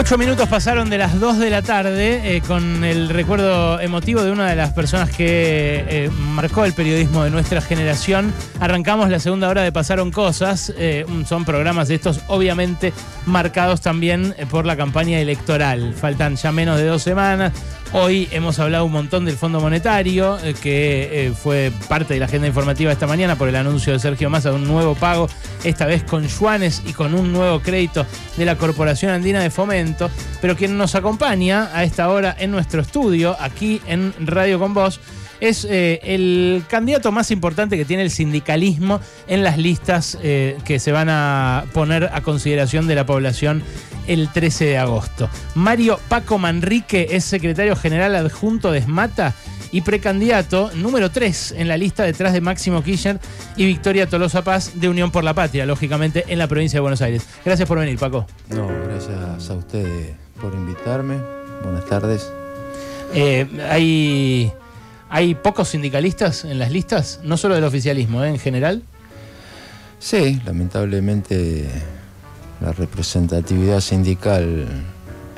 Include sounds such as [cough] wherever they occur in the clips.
Ocho minutos pasaron de las dos de la tarde eh, con el recuerdo emotivo de una de las personas que eh, marcó el periodismo de nuestra generación. Arrancamos la segunda hora de Pasaron Cosas. eh, son programas de estos obviamente marcados también por la campaña electoral. Faltan ya menos de dos semanas. Hoy hemos hablado un montón del Fondo Monetario, eh, que eh, fue parte de la agenda informativa esta mañana por el anuncio de Sergio Massa de un nuevo pago, esta vez con yuanes y con un nuevo crédito de la Corporación Andina de Fomento. Pero quien nos acompaña a esta hora en nuestro estudio, aquí en Radio con Voz, es eh, el candidato más importante que tiene el sindicalismo en las listas eh, que se van a poner a consideración de la población el 13 de agosto. Mario Paco Manrique es secretario general adjunto de SMATA y precandidato número 3 en la lista detrás de Máximo Kirchner y Victoria Tolosa Paz de Unión por la Patria, lógicamente en la provincia de Buenos Aires. Gracias por venir, Paco. No, gracias a ustedes por invitarme. Buenas tardes. Eh, hay, hay pocos sindicalistas en las listas, no solo del oficialismo, ¿eh? en general. Sí, lamentablemente la representatividad sindical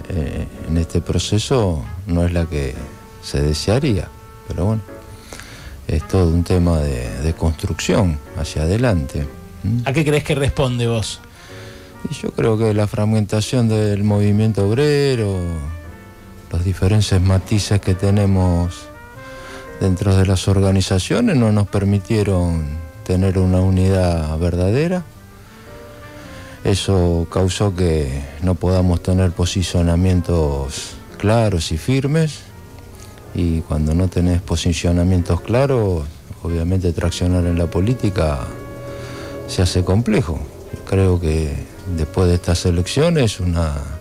eh, en este proceso no es la que se desearía, pero bueno, es todo un tema de, de construcción hacia adelante. ¿m? ¿A qué crees que responde vos? Y yo creo que la fragmentación del movimiento obrero, los diferentes matices que tenemos dentro de las organizaciones no nos permitieron tener una unidad verdadera. Eso causó que no podamos tener posicionamientos claros y firmes. Y cuando no tenés posicionamientos claros, obviamente traccionar en la política se hace complejo. Creo que después de estas elecciones una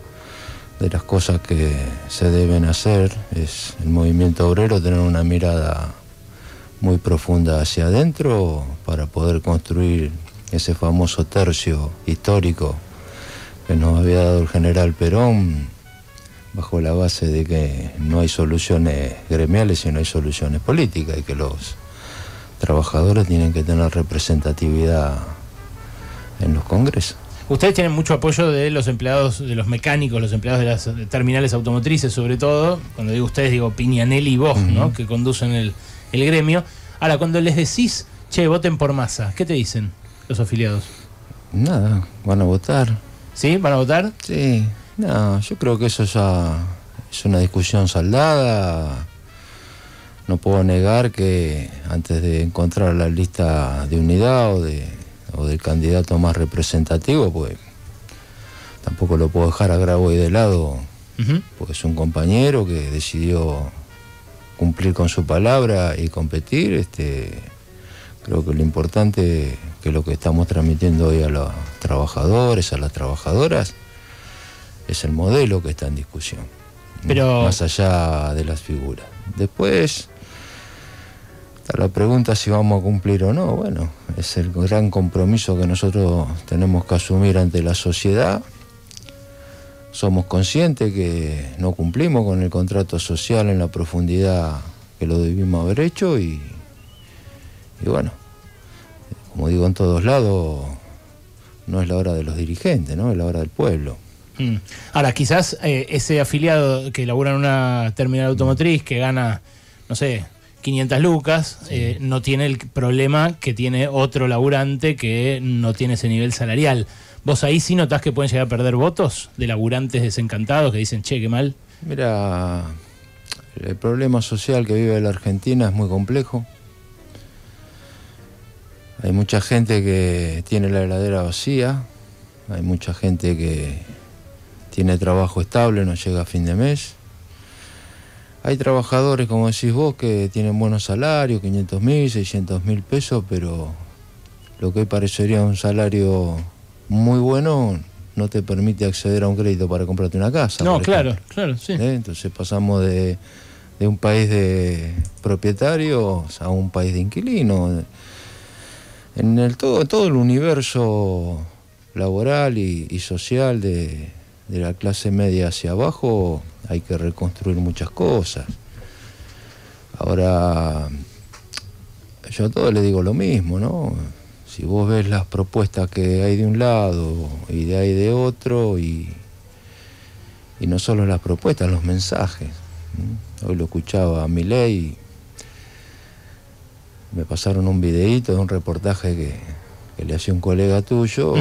de las cosas que se deben hacer es el movimiento obrero tener una mirada muy profunda hacia adentro para poder construir ese famoso tercio histórico que nos había dado el general Perón bajo la base de que no hay soluciones gremiales y no hay soluciones políticas y que los trabajadores tienen que tener representatividad en los congresos. Ustedes tienen mucho apoyo de los empleados, de los mecánicos, los empleados de las terminales automotrices, sobre todo. Cuando digo ustedes, digo Piñanelli y vos, ¿no? Que conducen el, el gremio. Ahora, cuando les decís, che, voten por masa, ¿qué te dicen los afiliados? Nada, van a votar. ¿Sí? ¿Van a votar? Sí, no, yo creo que eso ya es una discusión saldada. No puedo negar que antes de encontrar la lista de unidad o, de, o del candidato más representativo, pues tampoco lo puedo dejar a Graboy de lado, Ujú. porque es un compañero que decidió cumplir con su palabra y competir. Este, creo que lo importante que lo que estamos transmitiendo hoy a los trabajadores, a las trabajadoras, es el modelo que está en discusión. Pero- Más allá de las figuras. Después, la pregunta si vamos a cumplir o no. Bueno, es el gran compromiso que nosotros tenemos que asumir ante la sociedad. Somos conscientes que no cumplimos con el contrato social en la profundidad que lo debimos haber hecho y, y bueno, como digo en todos lados, no es la hora de los dirigentes, ¿no? es la hora del pueblo. Mm. Ahora, quizás eh, ese afiliado que labura en una terminal automotriz que gana, no sé, 500 lucas, eh, no tiene el problema que tiene otro laburante que no tiene ese nivel salarial. ¿Vos ahí sí notás que pueden llegar a perder votos de laburantes desencantados que dicen, che, qué mal? Mira, el problema social que vive la Argentina es muy complejo. Hay mucha gente que tiene la heladera vacía, hay mucha gente que tiene trabajo estable, no llega a fin de mes. Hay trabajadores, como decís vos, que tienen buenos salarios, 500 mil, 600 mil pesos, pero lo que hoy parecería un salario muy bueno no te permite acceder a un crédito para comprarte una casa. No, claro, claro, sí. ¿eh? Entonces pasamos de, de un país de propietarios a un país de inquilinos. En el todo, todo el universo laboral y, y social de, de la clase media hacia abajo hay que reconstruir muchas cosas. Ahora, yo a todos les digo lo mismo, ¿no? Si vos ves las propuestas que hay de un lado y de ahí de otro y, y no solo las propuestas, los mensajes. Hoy lo escuchaba a mi ley, me pasaron un videíto de un reportaje que, le hacía un colega tuyo,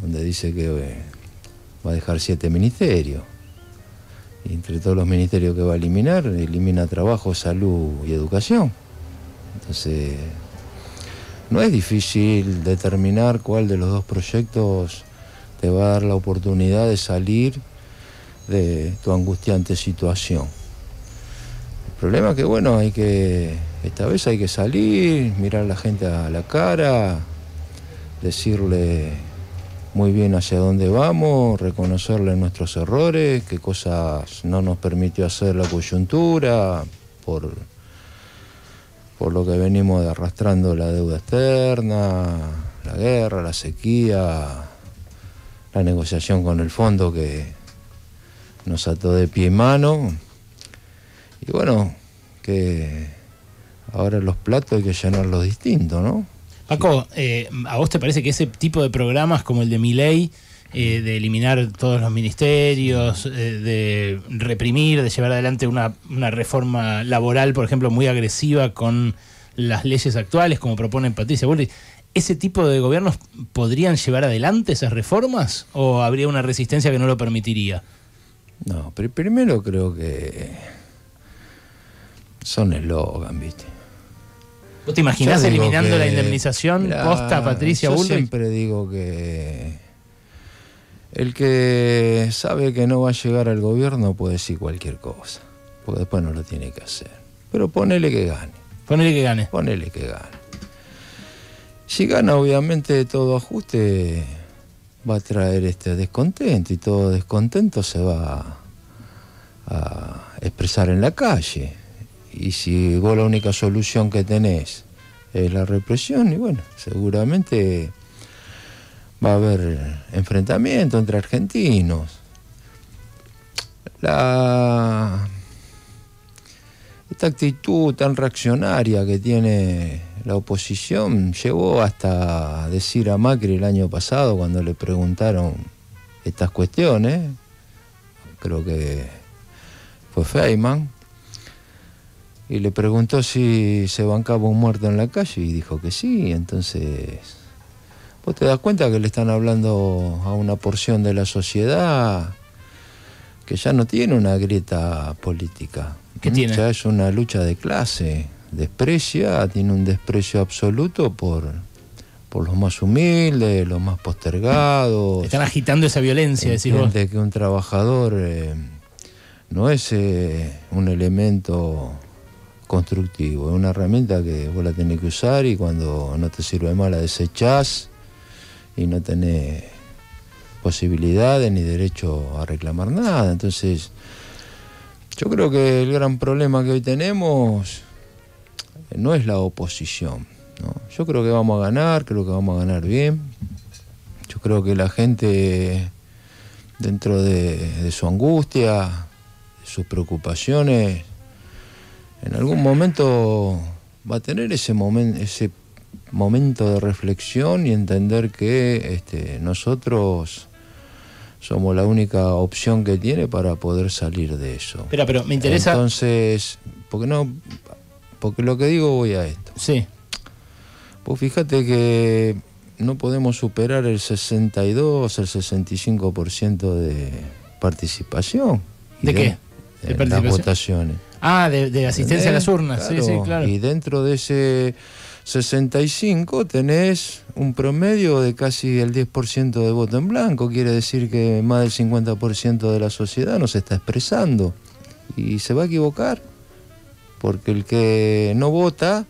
donde dice que va a dejar siete ministerios. Y entre todos los ministerios que va a eliminar, elimina trabajo, salud y educación. Entonces, no es difícil determinar cuál de los dos proyectos te va a dar la oportunidad de salir de tu angustiante situación. El problema es que, bueno, hay que, esta vez hay que salir, mirar a la gente a la cara, decirle muy bien hacia dónde vamos, reconocerle nuestros errores, qué cosas no nos permitió hacer la coyuntura, por, por lo que venimos arrastrando la deuda externa, la guerra, la sequía, la negociación con el fondo que nos ató de pie y mano. Y bueno, que ahora los platos hay que llenarlos distintos, ¿no? Paco, eh, ¿a vos te parece que ese tipo de programas como el de Miley, eh, de eliminar todos los ministerios, eh, de reprimir, de llevar adelante una, reforma laboral, por ejemplo, muy agresiva con las leyes actuales, como propone Patricia Bullrich, ¿ese tipo de gobiernos podrían llevar adelante esas reformas o habría una resistencia que no lo permitiría? No, pero primero creo que son eslogan, ¿viste? ¿Vos te imaginás eliminando la indemnización posta Patricia Yo siempre digo que el que sabe que no va a llegar al gobierno puede decir cualquier cosa, porque después no lo tiene que hacer. Pero ponele que gane. Ponele que gane. Ponele que gane. Si gana, obviamente, todo ajuste va a traer este descontento y todo descontento se va a expresar en la calle. Y si vos la única solución que tenés es la represión, y bueno, seguramente va a haber enfrentamiento entre argentinos. La, esta actitud tan reaccionaria que tiene la oposición llevó hasta decir a Macri el año pasado cuando le preguntaron estas cuestiones, creo que fue Feynman, y le preguntó si se bancaba un muerto en la calle y dijo que sí, entonces vos te das cuenta que le están hablando a una porción de la sociedad que ya no tiene una grieta política, que tiene? ya es una lucha de clase, desprecia, tiene un desprecio absoluto por, por los más humildes, los más postergados. Están agitando esa violencia, decís vos. que un trabajador eh, no es eh, un elemento constructivo, es una herramienta que vos la tenés que usar y cuando no te sirve más la desechás y no tenés posibilidades ni derecho a reclamar nada. Entonces, yo creo que el gran problema que hoy tenemos no es la oposición. Yo creo que vamos a ganar, creo que vamos a ganar bien. Yo creo que la gente, dentro de, su angustia, de sus preocupaciones, en algún momento va a tener ese, momento ese momento de reflexión y entender que este, nosotros somos la única opción que tiene para poder salir de eso. Pero, pero me interesa. Entonces, porque no, porque lo que digo voy a esto. Sí. Pues fíjate que no podemos superar el 62, el 65% de participación. ¿De, qué? De, las votaciones. Ah, de, asistencia a las urnas, sí, sí, claro. Y dentro de ese 65 tenés un promedio de casi el 10% de voto en blanco, quiere decir que más del 50% de la sociedad no se está expresando. Y se va a equivocar porque el que no vota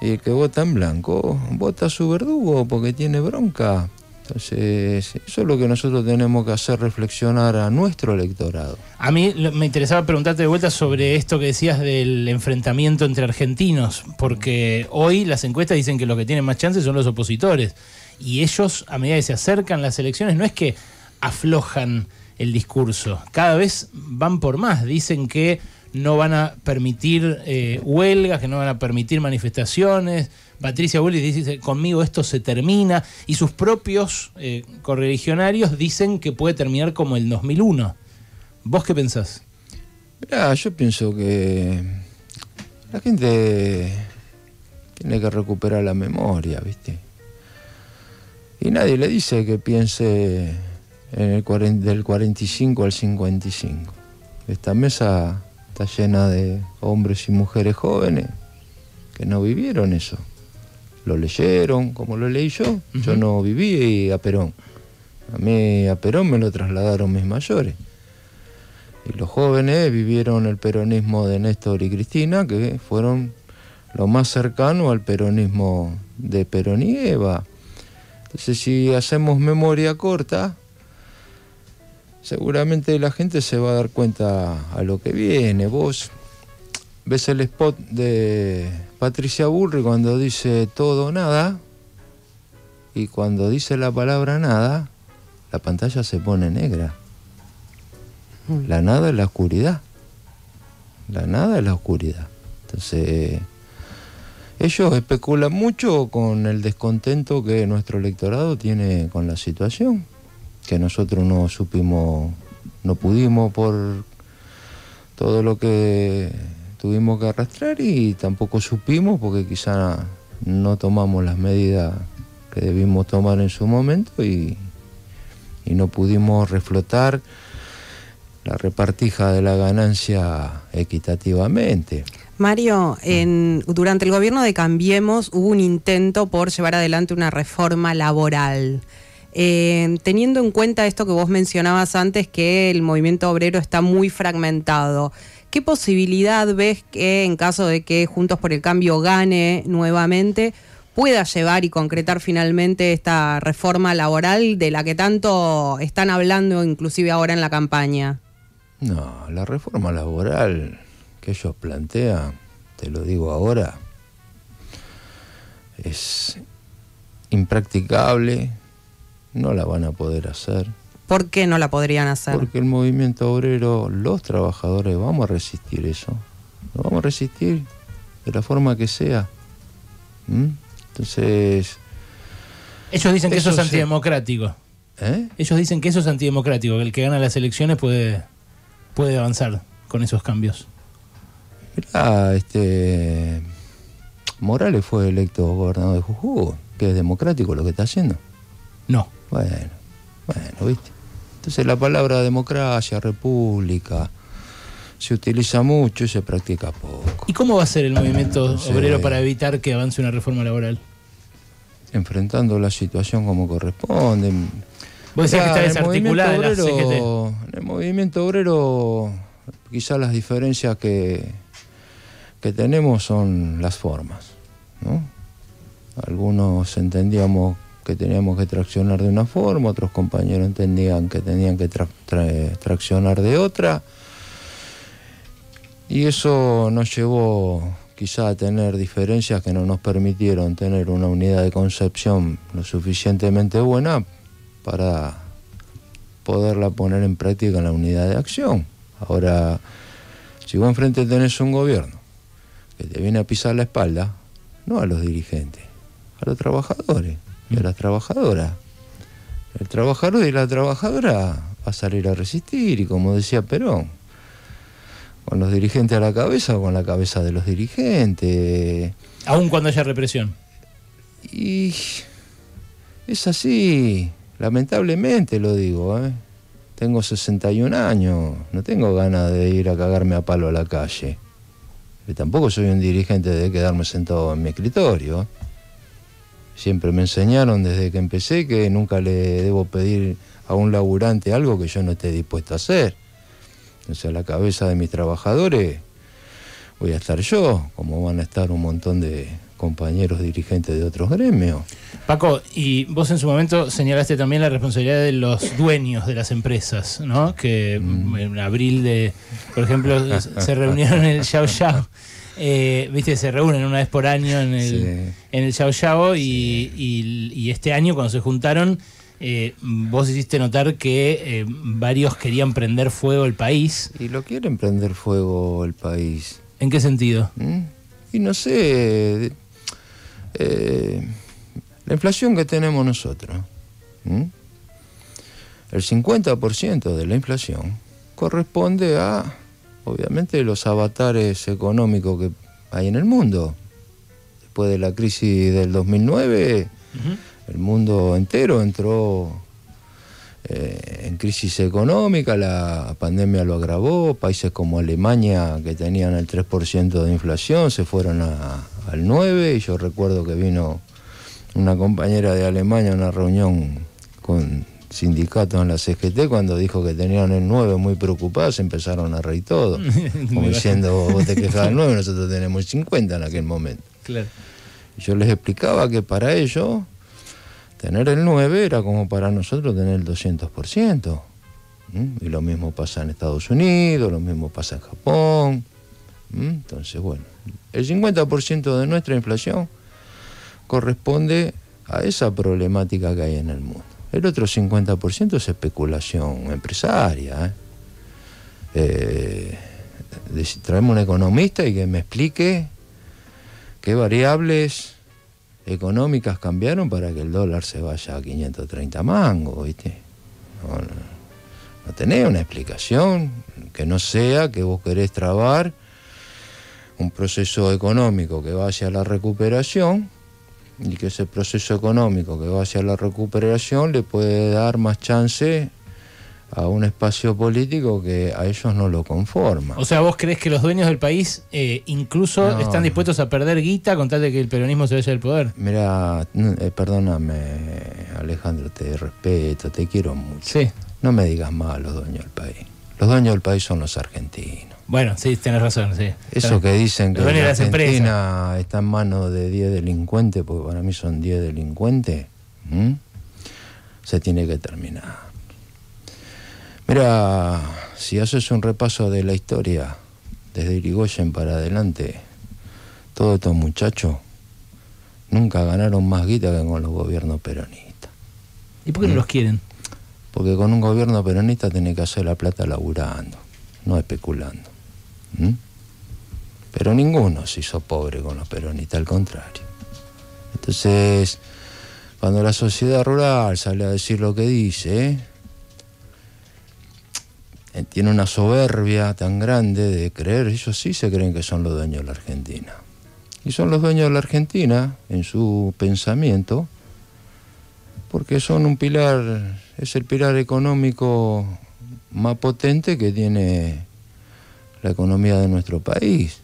y el que vota en blanco vota a su verdugo porque tiene bronca. Entonces, eso es lo que nosotros tenemos que hacer reflexionar a nuestro electorado. A mí me interesaba preguntarte de vuelta sobre esto que decías del enfrentamiento entre argentinos, porque hoy las encuestas dicen que los que tienen más chances son los opositores. Y ellos, a medida que se acercan las elecciones, no es que aflojan el discurso, cada vez van por más. Dicen que no van a permitir eh, huelgas, que no van a permitir manifestaciones. Patricia Bullis dice, conmigo esto se termina. Y sus propios eh, correligionarios dicen que puede terminar como el 2001. ¿Vos qué pensás? Mirá, yo pienso que la gente tiene que recuperar la memoria, ¿viste? Y nadie le dice que piense en el del 45 al 55. Esta mesa está llena de hombres y mujeres jóvenes que no vivieron eso. Lo leyeron, como lo leí yo. Yo no viví a Perón. A mí a Perón me lo trasladaron mis mayores. Y los jóvenes vivieron el peronismo de Néstor y Cristina, que fueron lo más cercano al peronismo de Perón y Eva. Entonces, si hacemos memoria corta, seguramente la gente se va a dar cuenta a lo que viene. Vos ves el spot de Patricia Burri cuando dice todo o nada, y cuando dice la palabra nada, la pantalla se pone negra. La nada es la oscuridad. La nada es la oscuridad. Entonces, ellos especulan mucho con el descontento que nuestro electorado tiene con la situación, que nosotros no supimos, no pudimos por todo lo que tuvimos que arrastrar y tampoco supimos porque quizá no tomamos las medidas que debimos tomar en su momento y, y no pudimos reflotar la repartija de la ganancia equitativamente. Mario, en, durante el gobierno de Cambiemos hubo un intento por llevar adelante una reforma laboral. Eh, teniendo en cuenta esto que vos mencionabas antes, que el movimiento obrero está muy fragmentado, ¿qué posibilidad ves que en caso de que Juntos por el Cambio gane nuevamente, pueda llevar y concretar finalmente esta reforma laboral de la que tanto están hablando inclusive ahora en la campaña? No, la reforma laboral que ellos plantean, te lo digo ahora, es impracticable, no la van a poder hacer. ¿Por qué no la podrían hacer? Porque el movimiento obrero, los trabajadores, vamos a resistir eso. Lo vamos a resistir de la forma que sea. ¿Mm? Entonces... Ellos dicen que eso, es antidemocrático. ¿Eh? Ellos dicen que eso es antidemocrático, que el que gana las elecciones puede puede avanzar con esos cambios? Mirá, este Morales fue electo gobernador de Jujuy, que es democrático lo que está haciendo. No. Bueno, bueno, ¿viste? Entonces la palabra democracia, república, se utiliza mucho y se practica poco. ¿Y cómo va a ser el movimiento obrero para evitar que avance una reforma laboral? Enfrentando la situación como corresponde, Vos decías que está desarticulada En el movimiento obrero, quizás las diferencias que, que tenemos son las formas. ¿no? Algunos entendíamos que teníamos que traccionar de una forma, otros compañeros entendían que tenían que traccionar de otra. Y eso nos llevó quizá a tener diferencias que no nos permitieron tener una unidad de concepción lo suficientemente buena para poderla poner en práctica en la unidad de acción. Ahora, si vos enfrente tenés un gobierno que te viene a pisar la espalda, no a los dirigentes, a los trabajadores y a las trabajadoras. El trabajador y la trabajadora va a salir a resistir y como decía Perón, con los dirigentes a la cabeza o con la cabeza de los dirigentes. Aún cuando haya represión. Y es así. Lamentablemente lo digo, ¿eh? Tengo 61 años, no tengo ganas de ir a cagarme a palo a la calle. Y tampoco soy un dirigente de quedarme sentado en mi escritorio. Siempre me enseñaron desde que empecé que nunca le debo pedir a un laburante algo que yo no esté dispuesto a hacer. Entonces a la cabeza de mis trabajadores voy a estar yo, como van a estar un montón de compañeros dirigentes de otros gremios. Paco, y vos en su momento señalaste también la responsabilidad de los dueños de las empresas, ¿no? Que mm. en abril de, por ejemplo, se reunieron en el Xiao Xiao. [laughs] Eh, viste, se reúnen una vez por año en el, en el Xiao Xiao y, este año cuando se juntaron, eh, vos hiciste notar que eh, varios querían prender fuego el país. Y lo quieren prender fuego el país. ¿En qué sentido? ¿Mm? Y no sé, la inflación que tenemos nosotros, el 50% de la inflación corresponde a, obviamente, los avatares económicos que hay en el mundo. Después de la crisis del 2009, el mundo entero entró eh, en crisis económica, la pandemia lo agravó, países como Alemania que tenían el 3% de inflación se fueron al 9% y yo recuerdo que vino una compañera de Alemania a una reunión con sindicatos en la CGT cuando dijo que tenían el 9 muy preocupados, empezaron a reír todo, [laughs] como diciendo vos te quejas del 9, nosotros tenemos 50 en aquel momento. Claro. Yo les explicaba que para ellos tener el 9 era como para nosotros tener el 200%. Y lo mismo pasa en Estados Unidos, lo mismo pasa en Japón. Entonces, bueno, el 50% de nuestra inflación corresponde a esa problemática que hay en el mundo. El otro 50% es especulación empresaria. ¿eh? Eh, un economista y que me explique qué variables económicas cambiaron para que el dólar se vaya a 530 mangos, ¿viste? No, no, tenés una explicación que no sea que vos querés trabar un proceso económico que va hacia la recuperación y que ese proceso económico que va hacia la recuperación le puede dar más chance a un espacio político que a ellos no lo conforma. O sea, ¿vos crees que los dueños del país eh, incluso están dispuestos a perder guita con tal de que el peronismo se vaya del poder? Mira, eh, perdóname, Alejandro, te respeto, te quiero mucho. Sí. No me digas mal los dueños del país. Los dueños del país son los argentinos. Bueno, sí, tienes razón, sí. Eso que dicen que la Argentina está en manos de 10 delincuentes, porque para mí son 10 delincuentes, se tiene que terminar. Mira, si haces un repaso de la historia, desde Irigoyen para adelante, todos estos muchachos nunca ganaron más guita que con los gobiernos peronistas. ¿Y por qué no los quieren? Porque con un gobierno peronista tiene que hacer la plata laburando, no especulando. Pero ninguno se hizo pobre con los peronistas, al contrario. Entonces, cuando la sociedad rural sale a decir lo que dice. Eh, tiene una soberbia tan grande de creer, ellos sí se creen que son los dueños de la Argentina. Y son los dueños de la Argentina en su pensamiento, porque son un pilar, es el pilar económico más potente que tiene la economía de nuestro país.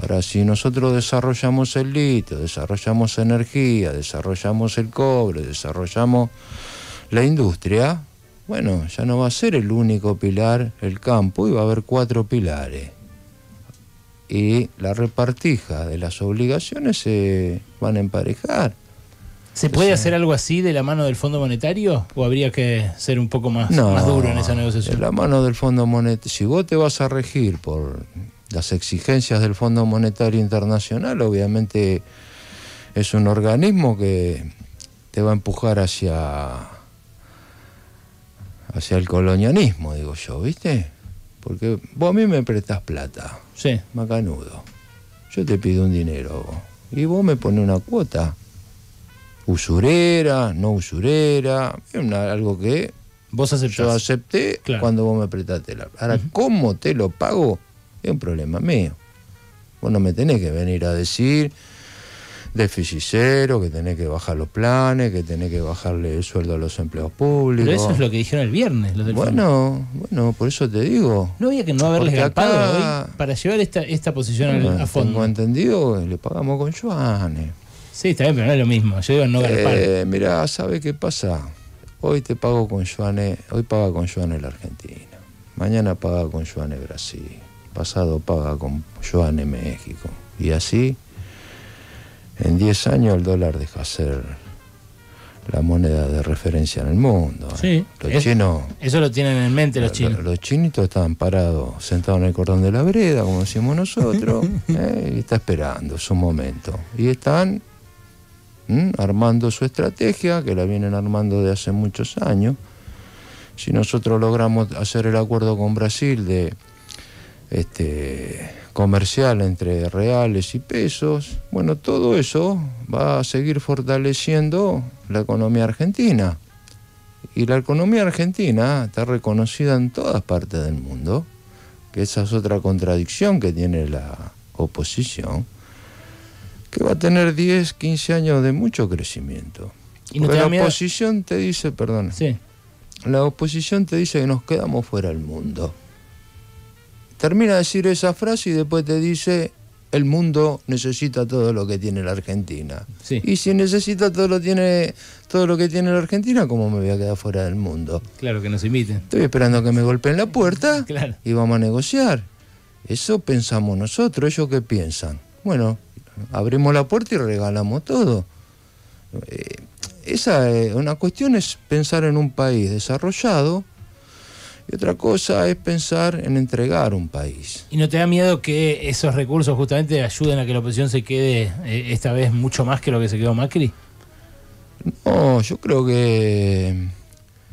Ahora, si nosotros desarrollamos el litio, desarrollamos energía, desarrollamos el cobre, desarrollamos la industria, bueno, ya no va a ser el único pilar el campo y va a haber cuatro pilares. Y la repartija de las obligaciones se van a emparejar. ¿Se puede hacer algo así de la mano del Fondo Monetario o habría que ser un poco más, más duro en esa negociación? De la mano del Fondo Monetario, si vos te vas a regir por las exigencias del Fondo Monetario Internacional, obviamente es un organismo que te va a empujar hacia hacia el colonialismo, digo yo, ¿viste? Porque vos a mí me prestás plata, sí. macanudo. Yo te pido un dinero y vos me pones una cuota. Usurera, no usurera, algo que vos yo acepté cuando vos me prestaste la. Ahora, ¿cómo te lo pago? Es un problema mío. Vos no me tenés que venir a decir déficit cero, que tenés que bajar los planes, que tenés que bajarle el sueldo a los empleados públicos. Pero eso es lo que dijeron el viernes. Los del bueno, bueno, por eso te digo. No había que no haberles galpado hoy para llevar esta, esta posición a fondo. Tengo entendido, le pagamos con Joanes. Sí, está bien, pero no es lo mismo. Yo digo no galpar. Eh, mirá, ¿sabe qué pasa? Hoy te pago con Joanes, hoy paga con Joanes la Argentina. Mañana paga con Joanes Brasil. Pasado paga con Joanes México. Y así en 10 años el dólar deja de ser la moneda de referencia en el mundo. ¿eh? Sí, los chinos, eso lo tienen en mente los, chinos. Los, chinitos estaban parados, sentados en el cordón de la vereda, como decimos nosotros, [laughs] ¿eh? y está esperando su momento. Y están armando su estrategia, que la vienen armando de hace muchos años. Si nosotros logramos hacer el acuerdo con Brasil de este comercial entre reales y pesos, bueno, todo eso va a seguir fortaleciendo la economía argentina. Y la economía argentina está reconocida en todas partes del mundo, que esa es otra contradicción que tiene la oposición, que va a tener 10, 15 años de mucho crecimiento. ¿Y no Porque te da la miedo? oposición te dice, perdón, Sí. la oposición te dice que nos quedamos fuera del mundo. Termina de decir esa frase y después te dice, el mundo necesita todo lo que tiene la Argentina. Sí. Y si necesita todo lo, tiene, todo lo que tiene la Argentina, ¿cómo me voy a quedar fuera del mundo? Claro, que nos inviten. Estoy esperando que me golpeen la puerta Claro. y vamos a negociar. Eso pensamos nosotros, ellos qué piensan. Bueno, abrimos la puerta y regalamos todo. Eh, esa es una cuestión es pensar en un país desarrollado y otra cosa es pensar en entregar un país. ¿Y no te da miedo que esos recursos justamente ayuden a que la oposición se quede eh, esta vez mucho más que lo que se quedó Macri? No, yo creo que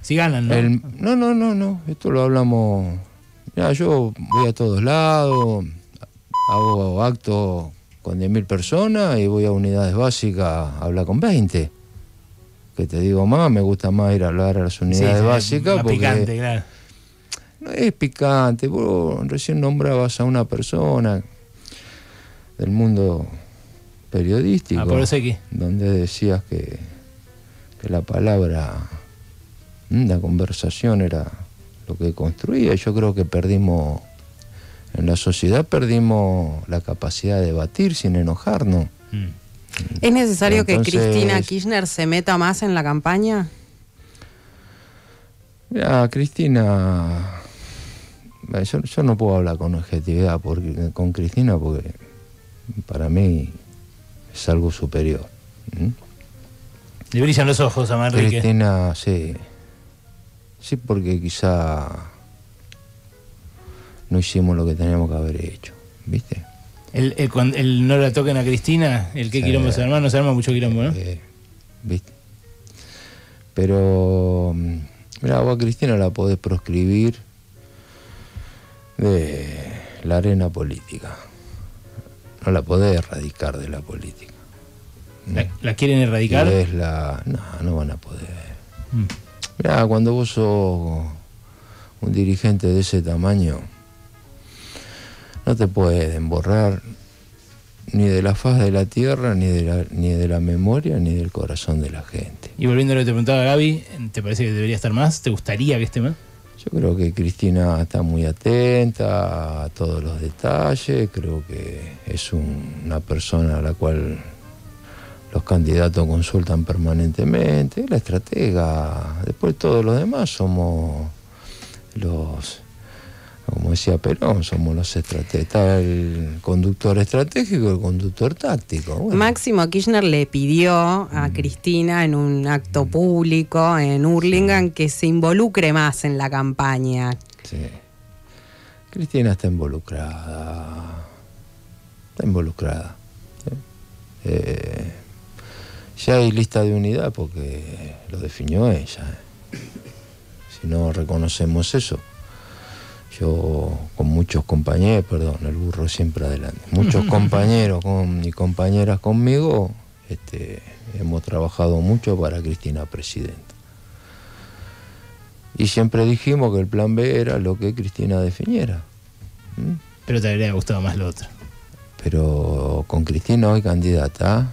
Si ganan, ¿no? El- no, no, no, no. Esto lo hablamos. Mira, yo voy a todos lados, hago actos con 10.000 personas y voy a unidades básicas a hablar con 20. Que te digo más, me gusta más ir a hablar a las unidades sí, básicas más porque picante, claro. no es picante. Vos recién nombrabas a una persona del mundo periodístico Ah, por eso hay que. donde decías que, que la palabra, mm, la conversación era lo que construía. Yo creo que perdimos, en la sociedad perdimos la capacidad de debatir sin enojarnos. Mm. ¿Es necesario que Cristina Kirchner se meta más en la campaña? Mira, Cristina, yo, yo no puedo hablar con objetividad porque, con Cristina porque para mí es algo superior. ¿m? Le brillan los ojos a Manrique. Cristina, sí. Sí, porque quizá no hicimos lo que teníamos que haber hecho, ¿viste? El, el- cuando el no la toquen a Cristina, el que quilombo se arma, no se arma mucho quilombo, ¿no? Eh, ¿Viste? Pero, mm, mira, vos a Cristina la podés proscribir de la arena política. No la podés erradicar de la política. La, la quieren erradicar. Es la... No, no van a poder. Mm. Mirá, cuando vos sos un dirigente de ese tamaño, no te pueden borrar ni de la faz de la tierra, ni de la, ni de la memoria, ni del corazón de la gente. Y volviendo a lo que te preguntaba Gaby, ¿te parece que debería estar más? ¿Te gustaría que esté más? Yo creo que Cristina está muy atenta a todos los detalles, creo que es un- una persona a la cual los candidatos consultan permanentemente, es la estratega, después todos los demás somos los, como decía Perón, somos los estrategas, está el conductor estratégico y el conductor táctico. Bueno, Máximo Kirchner le pidió a Cristina en un acto público en Hurlingham que se involucre más en la campaña. Sí. Cristina está involucrada. Está involucrada. ¿sí? Eh, ya hay lista de unidad porque lo definió ella. ¿eh? Si no reconocemos eso, yo con muchos compañeros, perdón, el burro siempre adelante, muchos compañeros con, y compañeras conmigo, este, hemos trabajado mucho para Cristina Presidenta. Y siempre dijimos que el plan B era lo que Cristina definiera. Pero te habría gustado más lo otro. Pero con Cristina hoy candidata,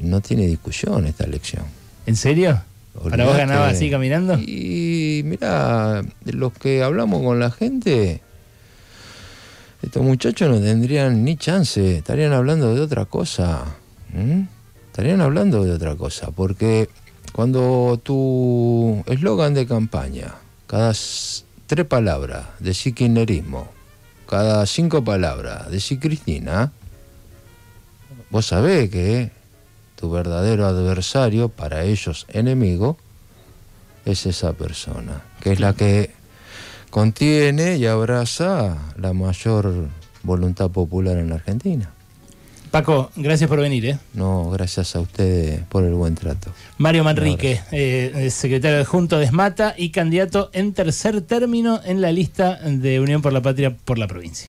no tiene discusión esta elección. ¿En serio? ¿Para vos Olvidate. ganaba así caminando? Y mira, los que hablamos con la gente, estos muchachos no tendrían ni chance, estarían hablando de otra cosa. Estarían hablando de otra cosa, porque cuando tu eslogan de campaña, cada tres palabras, decís kirchnerismo, cada cinco palabras, decís Cristina, vos sabés que tu verdadero adversario, para ellos enemigo, es esa persona, que es la que contiene y abraza la mayor voluntad popular en la Argentina. Paco, gracias por venir, ¿eh? No, gracias a ustedes por el buen trato. Mario Manrique, eh, secretario adjunto de Esmata y candidato en tercer término en la lista de Unión por la Patria por la provincia.